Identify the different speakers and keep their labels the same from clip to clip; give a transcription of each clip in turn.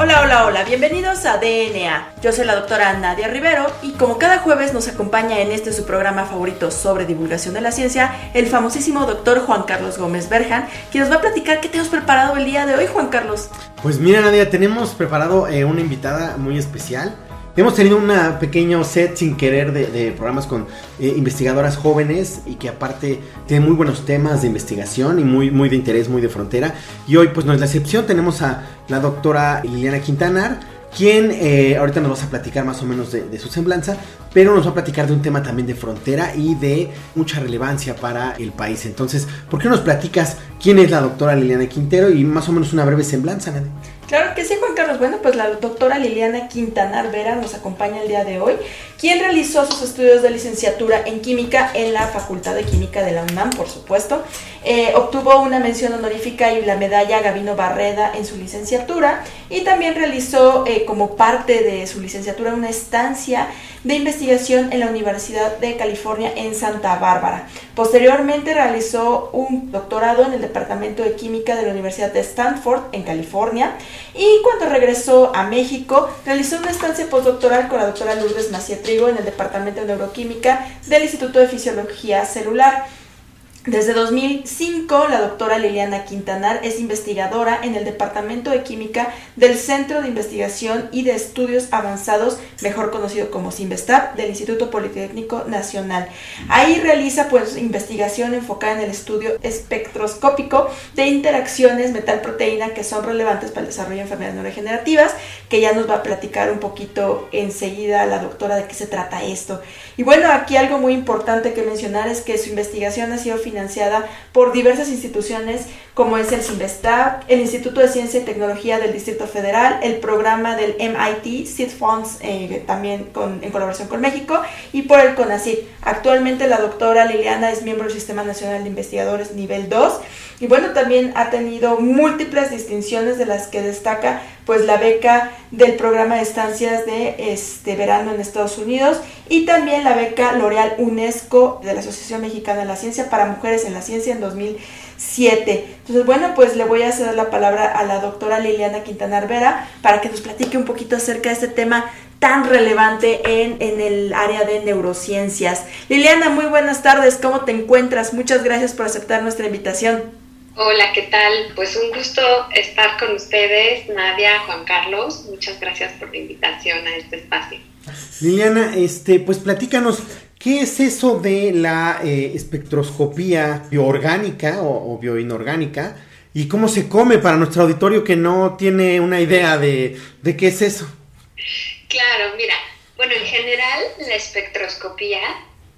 Speaker 1: Hola, hola, hola, bienvenidos a DNA. Yo soy la doctora Nadia Rivero y como cada jueves nos acompaña en este su programa favorito sobre divulgación de la ciencia, el famosísimo doctor Juan Carlos Gómez Berjan, quien nos va a platicar qué tenemos preparado el día de hoy, Juan Carlos.
Speaker 2: Pues mira Nadia, tenemos preparado eh, una invitada muy especial. Hemos tenido un pequeño set sin querer de, programas con eh, investigadoras jóvenes y que aparte tienen muy buenos temas de investigación y muy, muy de interés, muy de frontera. Y hoy pues no es la excepción, tenemos a la doctora Liliana Quintanar, quien eh, ahorita nos vas a platicar más o menos de, su semblanza, pero nos va a platicar de un tema también de frontera y de mucha relevancia para el país. Entonces, ¿por qué nos platicas quién es la doctora Liliana Quintero y más o menos una breve semblanza, Nadia?
Speaker 1: Claro que sí, Juan Carlos. Bueno, pues la doctora Liliana Quintanar Vera nos acompaña el día de hoy, quien realizó sus estudios de licenciatura en química en la Facultad de Química de la UNAM, por supuesto. Eh, obtuvo una mención honorífica y la medalla Gavino Barreda en su licenciatura y también realizó eh, como parte de su licenciatura una estancia de investigación en la Universidad de California en Santa Bárbara. Posteriormente realizó un doctorado en el Departamento de Química de la Universidad de Stanford en California y cuando regresó a México realizó una estancia postdoctoral con la doctora Lourdes Maciá Trigo en el Departamento de Neuroquímica del Instituto de Fisiología Celular. Desde 2005, la doctora Liliana Quintanar es investigadora en el Departamento de Química del Centro de Investigación y de Estudios Avanzados, mejor conocido como CIMBESTAP, del Instituto Politécnico Nacional. Ahí realiza pues investigación enfocada en el estudio espectroscópico de interacciones metal-proteína que son relevantes para el desarrollo de enfermedades neurodegenerativas, que ya nos va a platicar un poquito enseguida la doctora de qué se trata esto. Y bueno, aquí algo muy importante que mencionar es que su investigación ha sido financiada por diversas instituciones como es el CIMBESTAB, el Instituto de Ciencia y Tecnología del Distrito Federal, el programa del MIT, Seed Funds, eh, también en colaboración con México, y por el CONACYT. Actualmente la doctora Liliana es miembro del Sistema Nacional de Investigadores nivel 2 y bueno, también ha tenido múltiples distinciones de las que destaca pues la beca del programa de estancias de este verano en Estados Unidos y también la beca L'Oreal UNESCO de la Asociación Mexicana de la Ciencia para Mujeres en la Ciencia en 2007. Entonces, bueno, pues le voy a ceder la palabra a la doctora Liliana Quintanar Vera para que nos platique un poquito acerca de este tema tan relevante en, en, el área de neurociencias. Liliana, muy buenas tardes, ¿cómo te encuentras? Muchas gracias por aceptar nuestra invitación.
Speaker 3: Hola, ¿qué tal? Pues un gusto estar con ustedes, Nadia, Juan Carlos. Muchas gracias por la invitación a este espacio.
Speaker 2: Liliana, este, pues platícanos, ¿qué es eso de la eh, espectroscopía bioorgánica o, o, bioinorgánica? ¿Y cómo se come para nuestro auditorio que no tiene una idea de, de qué es eso?
Speaker 3: Claro, mira, bueno, en general la espectroscopía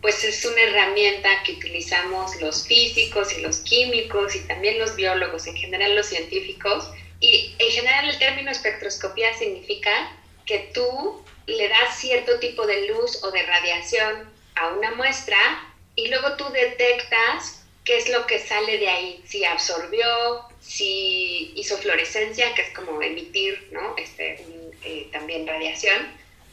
Speaker 3: pues es una herramienta que utilizamos los físicos y los químicos y también los biólogos, en general los científicos. Y en general el término espectroscopía significa que tú le das cierto tipo de luz o de radiación a una muestra y luego tú detectas qué es lo que sale de ahí, si absorbió, si hizo fluorescencia, que es como emitir ¿no? este, eh, también radiación.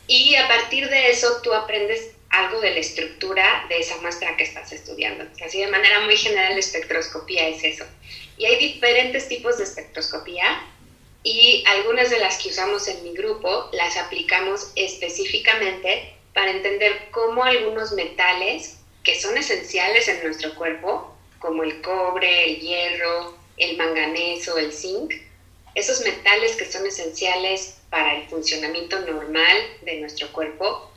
Speaker 3: Y a partir de eso tú aprendes algo de la estructura de esa muestra que estás estudiando. Así de manera muy general la espectroscopía es eso. Y hay diferentes tipos de espectroscopía y algunas de las que usamos en mi grupo las aplicamos específicamente para entender cómo algunos metales que son esenciales en nuestro cuerpo, como el cobre, el hierro, el manganeso, el zinc, esos metales que son esenciales para el funcionamiento normal de nuestro cuerpo,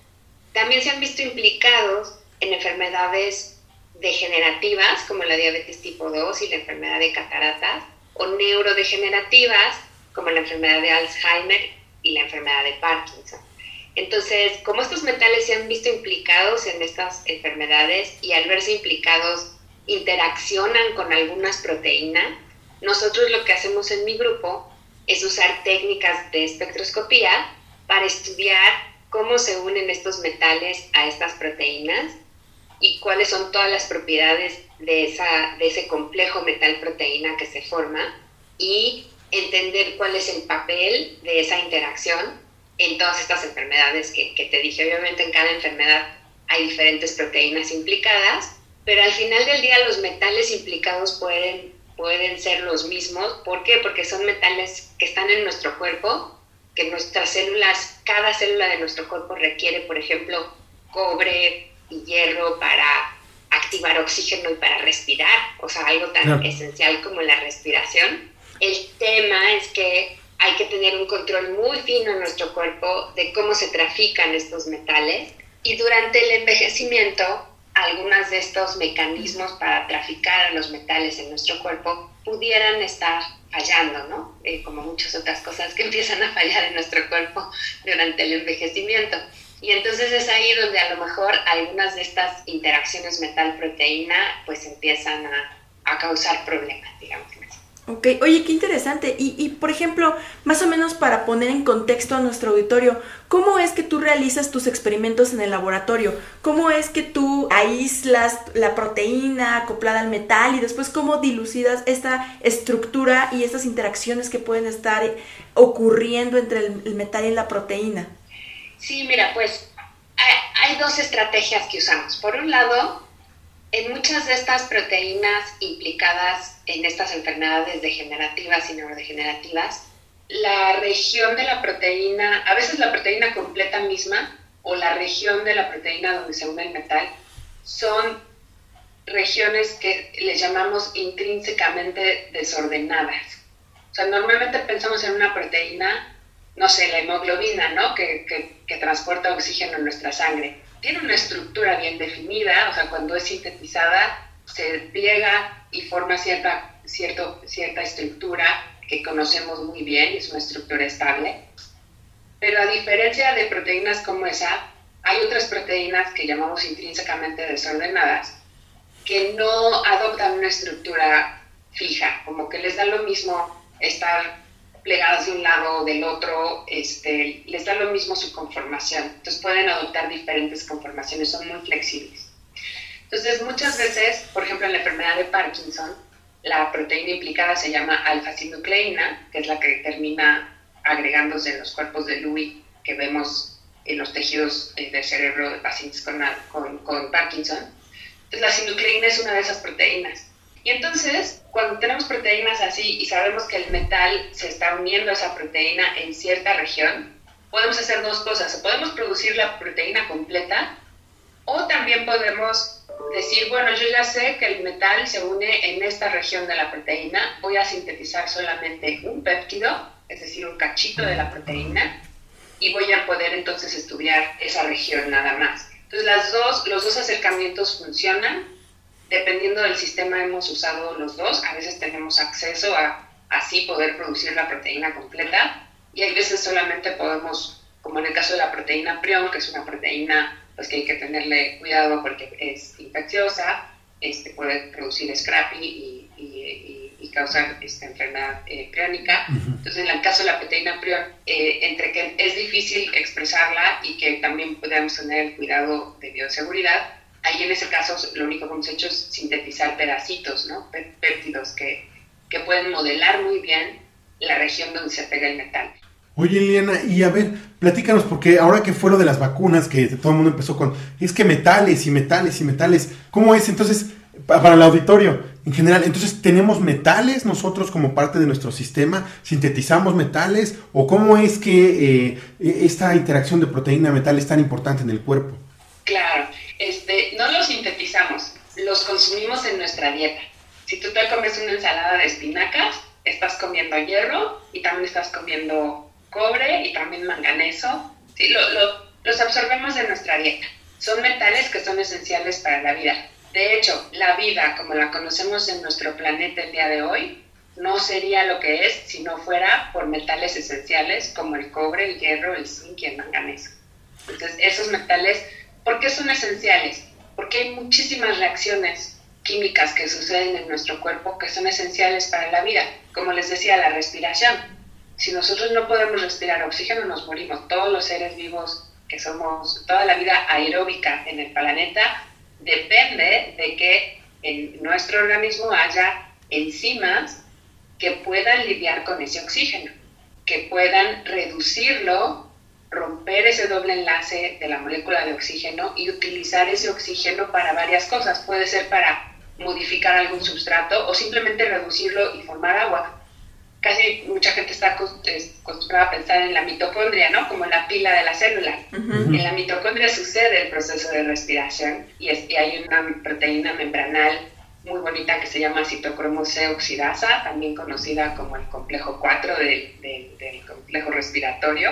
Speaker 3: también se han visto implicados en enfermedades degenerativas como la diabetes tipo 2 y la enfermedad de cataratas o neurodegenerativas, como la enfermedad de Alzheimer y la enfermedad de Parkinson. Entonces, como estos metales se han visto implicados en estas enfermedades y al verse implicados interaccionan con algunas proteínas, nosotros lo que hacemos en mi grupo es usar técnicas de espectroscopía para estudiar cómo se unen estos metales a estas proteínas y cuáles son todas las propiedades de, esa, de ese complejo metal-proteína que se forma y entender cuál es el papel de esa interacción en todas estas enfermedades que, que, te dije. Obviamente en cada enfermedad hay diferentes proteínas implicadas, pero al final del día los metales implicados pueden, pueden ser los mismos. ¿Por qué? Porque son metales que están en nuestro cuerpo, que nuestras células, cada célula de nuestro cuerpo requiere, por ejemplo, cobre y hierro para activar oxígeno y para respirar, o sea, algo tan esencial como la respiración. El tema es que hay que tener un control muy fino en nuestro cuerpo de cómo se trafican estos metales y durante el envejecimiento algunos de estos mecanismos para traficar a los metales en nuestro cuerpo pudieran estar fallando, ¿no? Eh, como muchas otras cosas que empiezan a fallar en nuestro cuerpo durante el envejecimiento. Y entonces es ahí donde a lo mejor algunas de estas interacciones metal-proteína pues empiezan a, a causar problemas, digamos.
Speaker 1: Ok, oye, qué interesante. Y, y, por ejemplo, más o menos para poner en contexto a nuestro auditorio, ¿cómo es que tú realizas tus experimentos en el laboratorio? ¿Cómo es que tú aíslas la proteína acoplada al metal y después cómo dilucidas esta estructura y estas interacciones que pueden estar ocurriendo entre el, metal y la proteína?
Speaker 3: Sí, mira, pues hay, hay dos estrategias que usamos. Por un lado, en muchas de estas proteínas implicadas en estas enfermedades degenerativas y neurodegenerativas, la región de la proteína, a veces la proteína completa misma o la región de la proteína donde se une el metal, son regiones que les llamamos intrínsecamente desordenadas. O sea, normalmente pensamos en una proteína, no sé, la hemoglobina, ¿no? Que, que, que transporta oxígeno en nuestra sangre tiene una estructura bien definida, o sea, cuando es sintetizada se pliega y forma cierta, cierto, cierta estructura que conocemos muy bien, es una estructura estable. Pero a diferencia de proteínas como esa, hay otras proteínas que llamamos intrínsecamente desordenadas, que no adoptan una estructura fija, como que les da lo mismo estar plegadas de un lado o del otro, este, les da lo mismo su conformación. Entonces pueden adoptar diferentes conformaciones, son muy flexibles. Entonces muchas veces, por ejemplo en la enfermedad de Parkinson, la proteína implicada se llama alfa-sinucleína, que es la que termina agregándose en los cuerpos de Lewy que vemos en los tejidos eh, del cerebro de pacientes con, con, Parkinson. Entonces la sinucleína es una de esas proteínas. Y entonces, cuando tenemos proteínas así y sabemos que el metal se está uniendo a esa proteína en cierta región, podemos hacer dos cosas. O podemos producir la proteína completa o también podemos decir, bueno, yo ya sé que el metal se une en esta región de la proteína, voy a sintetizar solamente un péptido, es decir, un cachito de la proteína, y voy a poder entonces estudiar esa región nada más. Entonces, las dos, los dos acercamientos funcionan dependiendo del sistema hemos usado los dos. A veces tenemos acceso a así poder producir la proteína completa y hay veces solamente podemos, como en el caso de la proteína prion, que es una proteína pues que hay que tenerle cuidado porque es infecciosa, este, puede producir scrappy y, y, y, causar esta enfermedad eh, priónica. Entonces, en el caso de la proteína prion, eh, entre que es difícil expresarla y que también podemos tener el cuidado de bioseguridad, ahí en ese caso lo único que hemos hecho es sintetizar pedacitos, ¿no? Péptidos que, que pueden modelar muy bien la región donde se pega el metal.
Speaker 2: Oye, Liliana, y a ver, platícanos, porque ahora que fue lo de las vacunas, que todo el mundo empezó con, es que metales y metales y metales, ¿cómo es? Entonces, para el auditorio en general, entonces, ¿tenemos metales nosotros como parte de nuestro sistema? ¿Sintetizamos metales? ¿O cómo es que eh, esta interacción de proteína-metal es tan importante en el cuerpo?
Speaker 3: Claro, este, no los sintetizamos, los consumimos en nuestra dieta. Si tú te comes una ensalada de espinacas, estás comiendo hierro y también estás comiendo cobre y también manganeso. Sí, los absorbemos en nuestra dieta. Son metales que son esenciales para la vida. De hecho, la vida, como la conocemos en nuestro planeta el día de hoy, no sería lo que es si no fuera por metales esenciales como el cobre, el hierro, el zinc y el manganeso. Entonces, esos metales, ¿por qué son esenciales? Porque hay muchísimas reacciones químicas que suceden en nuestro cuerpo que son esenciales para la vida. Como les decía, la respiración. Si nosotros no podemos respirar oxígeno, nos morimos. Todos los seres vivos que somos, toda la vida aeróbica en el planeta, depende de que en nuestro organismo haya enzimas que puedan lidiar con ese oxígeno, que puedan reducirlo, romper ese doble enlace de la molécula de oxígeno y utilizar ese oxígeno para varias cosas. Puede ser para modificar algún sustrato o simplemente reducirlo y formar agua. Casi mucha gente está acostumbrada a pensar en la mitocondria, ¿no? Como la pila de la célula. En la mitocondria sucede el proceso de respiración y, es, y hay una proteína membranal muy bonita que se llama citocromo C oxidasa, también conocida como el complejo 4 del, del, complejo respiratorio.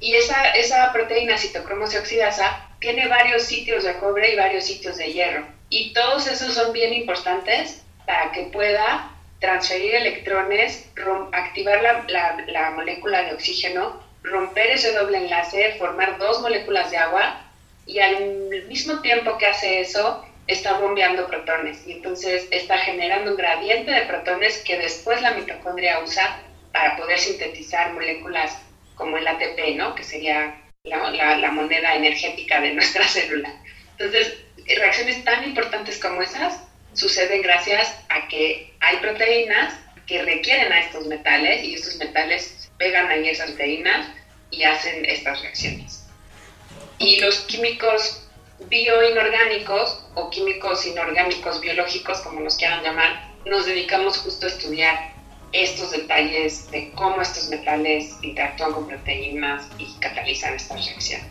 Speaker 3: Y esa, esa proteína citocromo C oxidasa tiene varios sitios de cobre y varios sitios de hierro. Y todos esos son bien importantes para que pueda transferir electrones, activar la, la, la molécula de oxígeno, romper ese doble enlace, formar dos moléculas de agua y al mismo tiempo que hace eso, está bombeando protones y entonces está generando un gradiente de protones que después la mitocondria usa para poder sintetizar moléculas como el ATP, ¿no? que sería la, la, moneda energética de nuestra célula. Entonces, reacciones tan importantes como esas suceden gracias a que hay proteínas que requieren a estos metales y estos metales pegan ahí esas proteínas y hacen estas reacciones. Y los químicos bioinorgánicos o químicos inorgánicos biológicos, como los quieran llamar, nos dedicamos justo a estudiar estos detalles de cómo estos metales interactúan con proteínas y catalizan estas reacciones.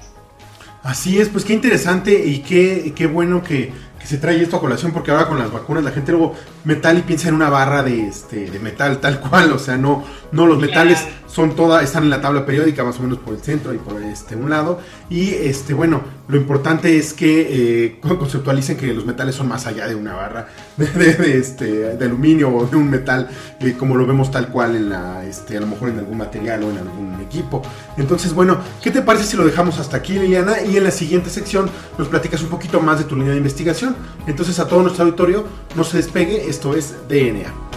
Speaker 2: Así es, pues qué interesante y qué, qué bueno que que se trae esto a colación porque ahora con las vacunas la gente luego metal y piensa en una barra de este de metal tal cual, o sea, no no los metales son todas están en la tabla periódica más o menos por el centro y por este un lado y este bueno, lo importante es que eh, conceptualicen que los metales son más allá de una barra de, este de aluminio o de un metal eh, como lo vemos tal cual en la este a lo mejor en algún material o en algún equipo. Entonces, bueno, ¿qué te parece si lo dejamos hasta aquí, Liliana? Y en la siguiente sección nos platicas un poquito más de tu línea de investigación. Entonces a todo nuestro auditorio, no se despegue, esto es DNA.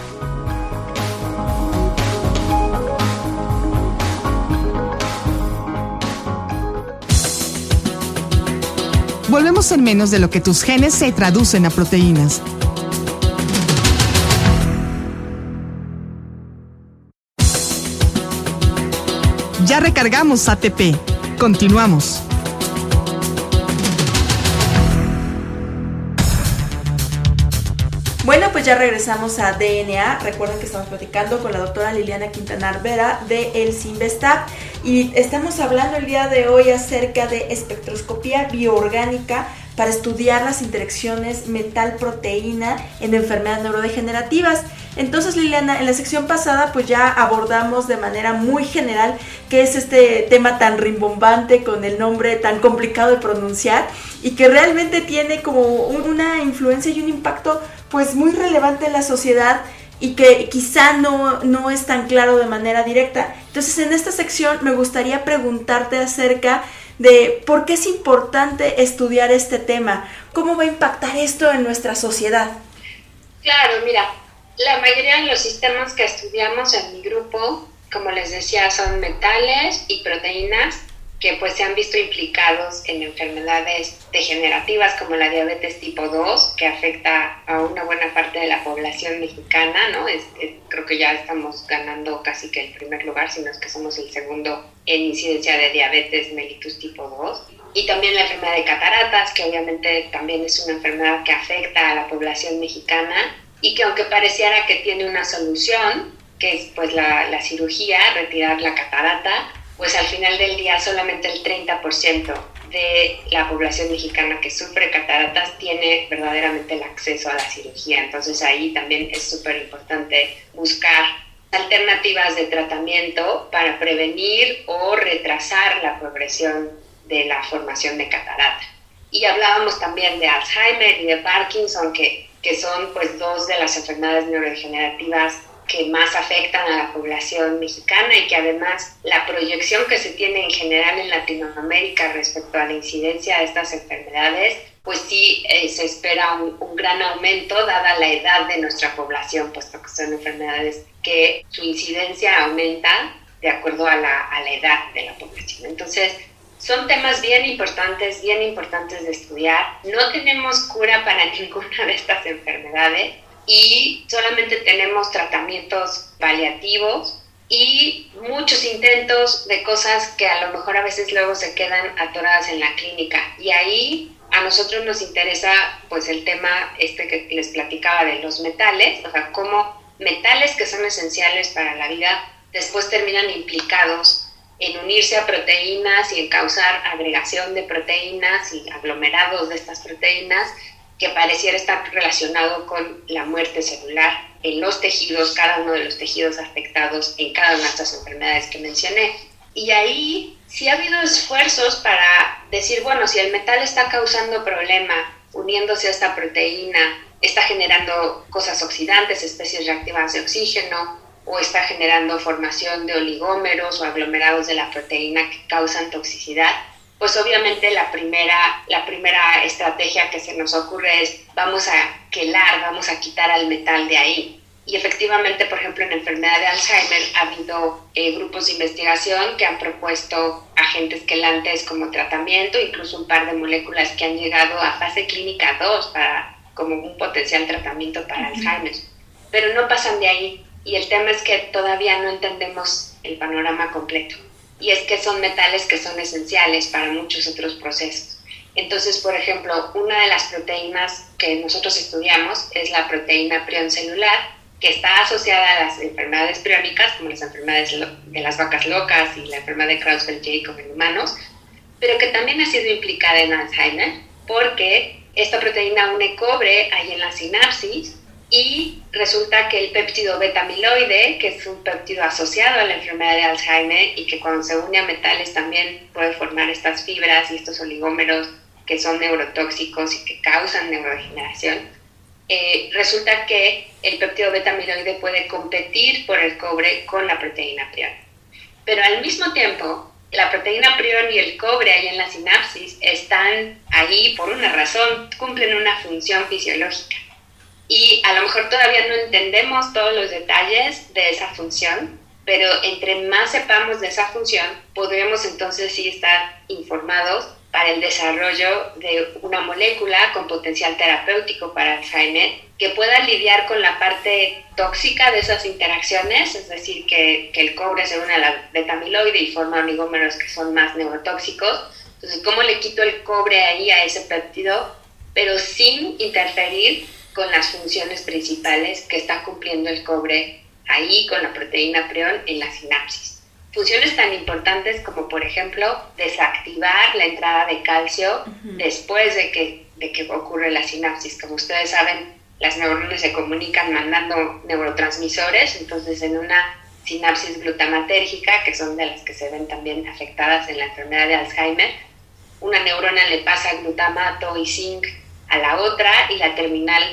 Speaker 4: Volvemos en menos de lo que tus genes se traducen a proteínas. Ya recargamos ATP. Continuamos.
Speaker 1: Bueno, pues ya regresamos a DNA. Recuerden que estamos platicando con la doctora Liliana Quintanar Vera de El Simvestab y estamos hablando el día de hoy acerca de espectroscopía bioorgánica para estudiar las interacciones metal-proteína en enfermedades neurodegenerativas. Entonces, Liliana, en la sección pasada pues ya abordamos de manera muy general qué es este tema tan rimbombante con el nombre tan complicado de pronunciar y que realmente tiene como una influencia y un impacto pues muy relevante en la sociedad y que quizá no, no es tan claro de manera directa. Entonces en esta sección me gustaría preguntarte acerca de por qué es importante estudiar este tema, cómo va a impactar esto en nuestra sociedad.
Speaker 3: Claro, mira, la mayoría de los sistemas que estudiamos en mi grupo, como les decía, son metales y proteínas que pues se han visto implicados en enfermedades degenerativas como la diabetes tipo 2, que afecta a una buena parte de la población mexicana, ¿no? creo que ya estamos ganando casi que el primer lugar, sino es que somos el segundo en incidencia de diabetes mellitus tipo 2. Y también la enfermedad de cataratas, que obviamente también es una enfermedad que afecta a la población mexicana y que aunque pareciera que tiene una solución, que es pues la cirugía, retirar la catarata, pues al final del día solamente el 30% de la población mexicana que sufre cataratas tiene verdaderamente el acceso a la cirugía. Entonces ahí también es súper importante buscar alternativas de tratamiento para prevenir o retrasar la progresión de la formación de catarata. Y hablábamos también de Alzheimer y de Parkinson, que, que son pues dos de las enfermedades neurodegenerativas que más afectan a la población mexicana y que además la proyección que se tiene en general en Latinoamérica respecto a la incidencia de estas enfermedades, pues sí eh, se espera un, gran aumento dada la edad de nuestra población, puesto que son enfermedades que su incidencia aumenta de acuerdo a la, a la edad de la población. Entonces, son temas bien importantes, bien importantes de estudiar. No tenemos cura para ninguna de estas enfermedades y solamente tenemos tratamientos paliativos y muchos intentos de cosas que a lo mejor a veces luego se quedan atoradas en la clínica. Y ahí a nosotros nos interesa pues el tema este que les platicaba de los metales, o sea, cómo metales que son esenciales para la vida después terminan implicados en unirse a proteínas y en causar agregación de proteínas y aglomerados de estas proteínas que pareciera estar relacionado con la muerte celular en los tejidos, cada uno de los tejidos afectados en cada una de estas enfermedades que mencioné. Y ahí sí ha habido esfuerzos para decir, bueno, si el metal está causando problema uniéndose a esta proteína, está generando cosas oxidantes, especies reactivas de oxígeno, o está generando formación de oligómeros o aglomerados de la proteína que causan toxicidad, pues obviamente la primera, la primera estrategia que se nos ocurre es vamos a quelar, vamos a quitar al metal de ahí. Y efectivamente, por ejemplo, en la enfermedad de Alzheimer ha habido eh, grupos de investigación que han propuesto agentes quelantes como tratamiento, incluso un par de moléculas que han llegado a fase clínica 2 para, como un potencial tratamiento para Alzheimer. Pero no pasan de ahí y el tema es que todavía no entendemos el panorama completo. Y es que son metales que son esenciales para muchos otros procesos. Entonces, por ejemplo, una de las proteínas que nosotros estudiamos es la proteína prion celular, que está asociada a las enfermedades priónicas, como las enfermedades de las vacas locas y la enfermedad de Creutzfeldt-Jakob en humanos, pero que también ha sido implicada en Alzheimer, porque esta proteína une cobre ahí en la sinapsis y resulta que el péptido beta-amiloide, que es un péptido asociado a la enfermedad de Alzheimer y que cuando se une a metales también puede formar estas fibras y estos oligómeros que son neurotóxicos y que causan neurodegeneración, eh, resulta que el péptido beta-amiloide puede competir por el cobre con la proteína prion. Pero al mismo tiempo, la proteína prion y el cobre ahí en la sinapsis están ahí por una razón, cumplen una función fisiológica y a lo mejor todavía no entendemos todos los detalles de esa función, pero entre más sepamos de esa función, podremos entonces sí estar informados para el desarrollo de una molécula con potencial terapéutico para Alzheimer que pueda lidiar con la parte tóxica de esas interacciones, es decir, que, que el cobre se une a la beta-amiloide y forma oligómeros que son más neurotóxicos. Entonces, ¿cómo le quito el cobre ahí a ese péptido, pero sin interferir con las funciones principales que está cumpliendo el cobre ahí con la proteína prion en la sinapsis. Funciones tan importantes como, por ejemplo, desactivar la entrada de calcio después de que, de que ocurre la sinapsis. Como ustedes saben, las neuronas se comunican mandando neurotransmisores, entonces en una sinapsis glutamatérgica, que son de las que se ven también afectadas en la enfermedad de Alzheimer, una neurona le pasa glutamato y zinc a la otra y la terminal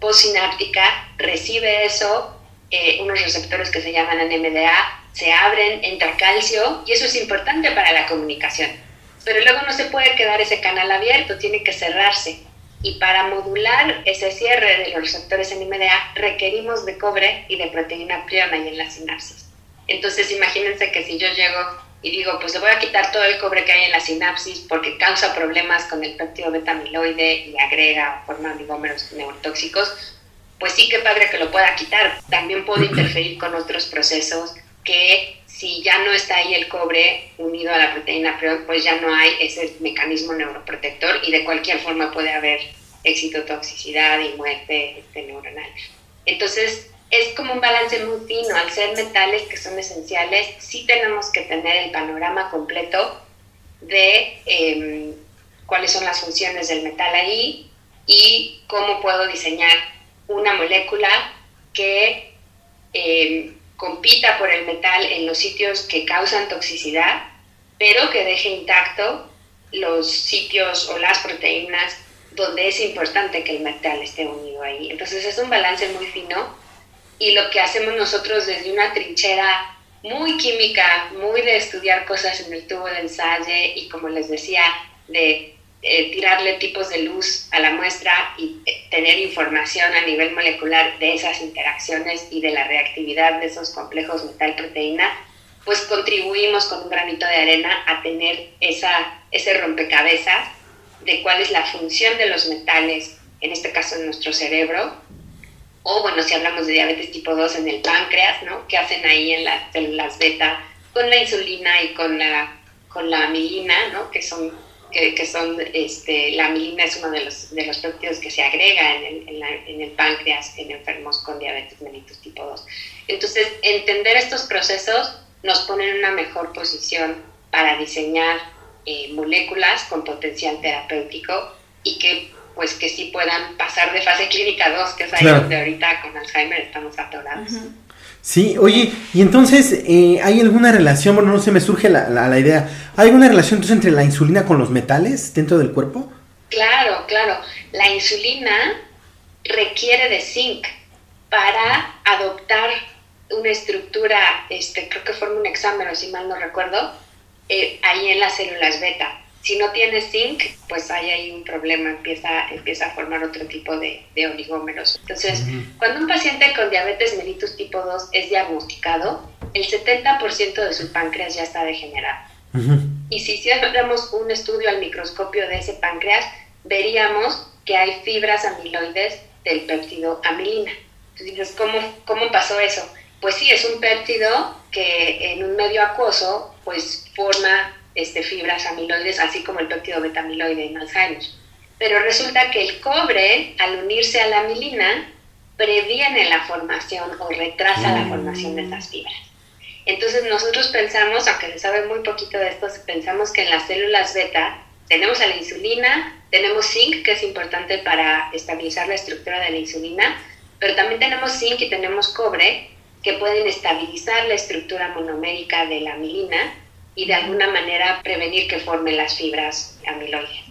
Speaker 3: postsináptica recibe eso, eh, unos receptores que se llaman NMDA, se abren, entra calcio y eso es importante para la comunicación. Pero luego no se puede quedar ese canal abierto, tiene que cerrarse. Y para modular ese cierre de los receptores NMDA requerimos de cobre y de proteína priona y en la sinapsis. Entonces imagínense que si yo llego y digo, pues le voy a quitar todo el cobre que hay en la sinapsis porque causa problemas con el péptido beta-amiloide y agrega o forma oligómeros neurotóxicos, pues sí que padre que lo pueda quitar. También puede interferir con otros procesos que si ya no está ahí el cobre unido a la proteína pues ya no hay ese mecanismo neuroprotector y de cualquier forma puede haber excitotoxicidad y muerte este, neuronal. Entonces, es como un balance muy fino. Al ser metales que son esenciales, sí tenemos que tener el panorama completo de em, cuáles son las funciones del metal ahí y cómo puedo diseñar una molécula que em, compita por el metal en los sitios que causan toxicidad, pero que deje intacto los sitios o las proteínas donde es importante que el metal esté unido ahí. Entonces es un balance muy fino y lo que hacemos nosotros desde una trinchera muy química, muy de estudiar cosas en el tubo de ensayo y como les decía, de eh, tirarle tipos de luz a la muestra y eh, tener información a nivel molecular de esas interacciones y de la reactividad de esos complejos metal-proteína, pues contribuimos con un granito de arena a tener esa, ese rompecabezas de cuál es la función de los metales, en este caso en nuestro cerebro, o bueno, si hablamos de diabetes tipo 2 en el páncreas, ¿no? ¿Qué hacen ahí en las células beta con la insulina y con la, con la amilina, ¿no? Que son, que, son este, la amilina es uno de los, de los que se agrega en el, en, el páncreas en enfermos con diabetes mellitus tipo 2. Entonces, entender estos procesos nos pone en una mejor posición para diseñar eh, moléculas con potencial terapéutico y que pues que sí puedan pasar de fase clínica 2, que es ahí donde ahorita con Alzheimer estamos atorados.
Speaker 2: Sí, oye, y entonces, eh, ¿hay alguna relación? Bueno, no se me surge la, la, idea. ¿Hay alguna relación entonces entre la insulina con los metales dentro del cuerpo?
Speaker 3: Claro, claro. La insulina requiere de zinc para adoptar una estructura, este, creo que forma un examen, si mal no recuerdo, eh, ahí en las células beta. Si no tiene zinc, pues hay ahí un problema, empieza, empieza a formar otro tipo de, oligómeros. Entonces, cuando un paciente con diabetes mellitus tipo 2 es diagnosticado, el 70% de su páncreas ya está degenerado. Y si hiciéramos un estudio al microscopio de ese páncreas, veríamos que hay fibras amiloides del péptido amilina. Entonces, ¿cómo, ¿cómo pasó eso? Pues sí, es un péptido que en un medio acuoso pues forma este, fibras amiloides, así como el péptido betamiloide en Alzheimer. Pero resulta que el cobre, al unirse a la amilina, previene la formación o retrasa la formación de esas fibras. Entonces nosotros pensamos, aunque se sabe muy poquito de esto, pensamos que en las células beta tenemos a la insulina, tenemos zinc, que es importante para estabilizar la estructura de la insulina, pero también tenemos zinc y tenemos cobre, que pueden estabilizar la estructura monomérica de la amilina y de alguna manera prevenir que formen las fibras amiloides.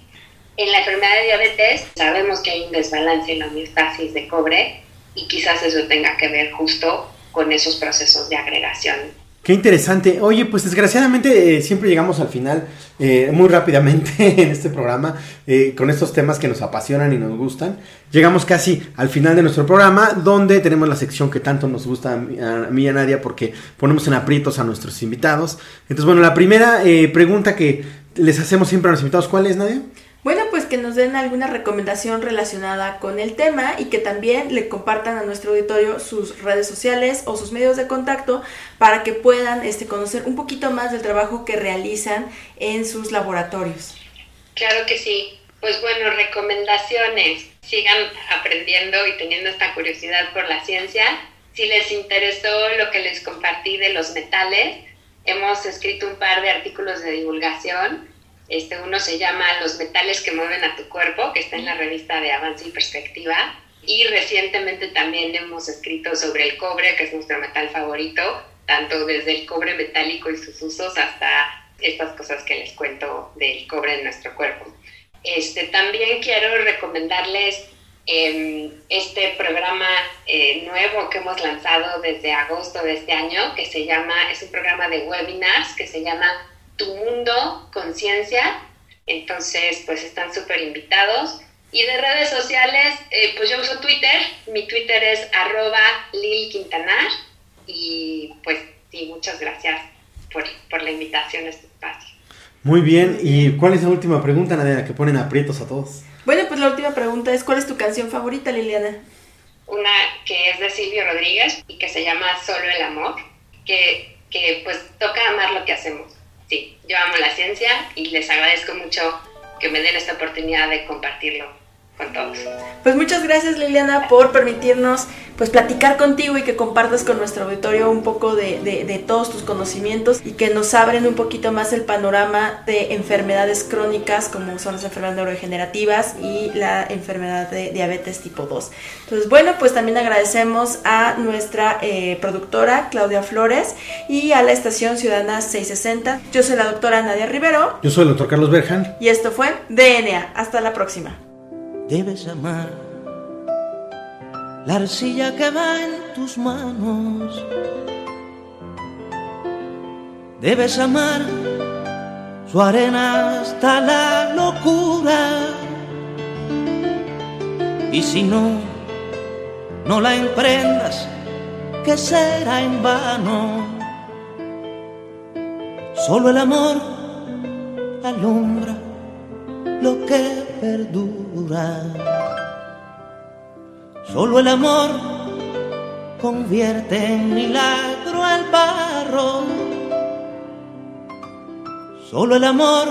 Speaker 3: En la enfermedad de diabetes sabemos que hay un desbalance en la homeostasis de cobre y quizás eso tenga que ver justo con esos procesos de agregación
Speaker 2: Qué interesante. Oye, pues desgraciadamente eh, siempre llegamos al final eh, muy rápidamente en este programa eh, con estos temas que nos apasionan y nos gustan. Llegamos casi al final de nuestro programa donde tenemos la sección que tanto nos gusta a mí y a Nadia porque ponemos en aprietos a nuestros invitados. Entonces, bueno, la primera pregunta que les hacemos siempre a los invitados, ¿cuál es, Nadia?
Speaker 1: Bueno, pues que nos den alguna recomendación relacionada con el tema y que también le compartan a nuestro auditorio sus redes sociales o sus medios de contacto para que puedan este, conocer un poquito más del trabajo que realizan en sus laboratorios.
Speaker 3: Claro que sí. Pues bueno, recomendaciones. Sigan aprendiendo y teniendo esta curiosidad por la ciencia. Si les interesó lo que les compartí de los metales, hemos escrito un par de artículos de divulgación este, uno se llama Los metales que mueven a tu cuerpo, que está en la revista de Avance y Perspectiva. Y recientemente también hemos escrito sobre el cobre, que es nuestro metal favorito, tanto desde el cobre metálico y sus usos hasta estas cosas que les cuento del cobre en nuestro cuerpo. Este, también quiero recomendarles em, este programa eh, nuevo que hemos lanzado desde agosto de este año, que se llama, es un programa de webinars que se llama tu mundo, conciencia. Entonces, pues están súper invitados. Y de redes sociales, eh, pues yo uso Twitter. Mi Twitter es arroba lilquintanar. Y pues sí, muchas gracias por, por, la invitación a este espacio.
Speaker 2: Muy bien. ¿Y cuál es la última pregunta, Nadia, que ponen aprietos a todos?
Speaker 1: Bueno, pues la última pregunta es, ¿cuál es tu canción favorita, Liliana?
Speaker 3: Una que es de Silvio Rodríguez y que se llama Solo el Amor, que, que pues toca amar lo que hacemos sí, yo amo la ciencia y les agradezco mucho que me den esta oportunidad de compartirlo con todos.
Speaker 1: Pues muchas gracias Liliana por permitirnos pues platicar contigo y que compartas con nuestro auditorio un poco de, de, todos tus conocimientos y que nos abren un poquito más el panorama de enfermedades crónicas como son las enfermedades neurodegenerativas y la enfermedad de diabetes tipo 2. Entonces bueno, pues también agradecemos a nuestra eh, productora Claudia Flores y a la estación Ciudadana 660. Yo soy la doctora Nadia Rivero.
Speaker 2: Yo soy el doctor Carlos Berjan.
Speaker 1: Y esto fue DNA. Hasta la próxima
Speaker 5: debes amar la arcilla que va en tus manos. Debes amar su arena hasta la locura. Y si no, no la emprendas, que será en vano. Solo el amor alumbra lo que perdura. Solo el amor convierte en milagro al barro. Solo el amor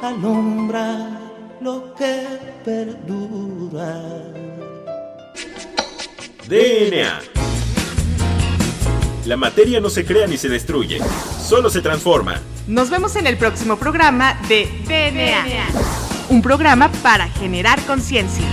Speaker 5: alumbra lo que perdura.
Speaker 6: DNA. La materia no se crea ni se destruye, solo se transforma.
Speaker 4: Nos vemos en el próximo programa de DNA. Un programa para generar conciencia.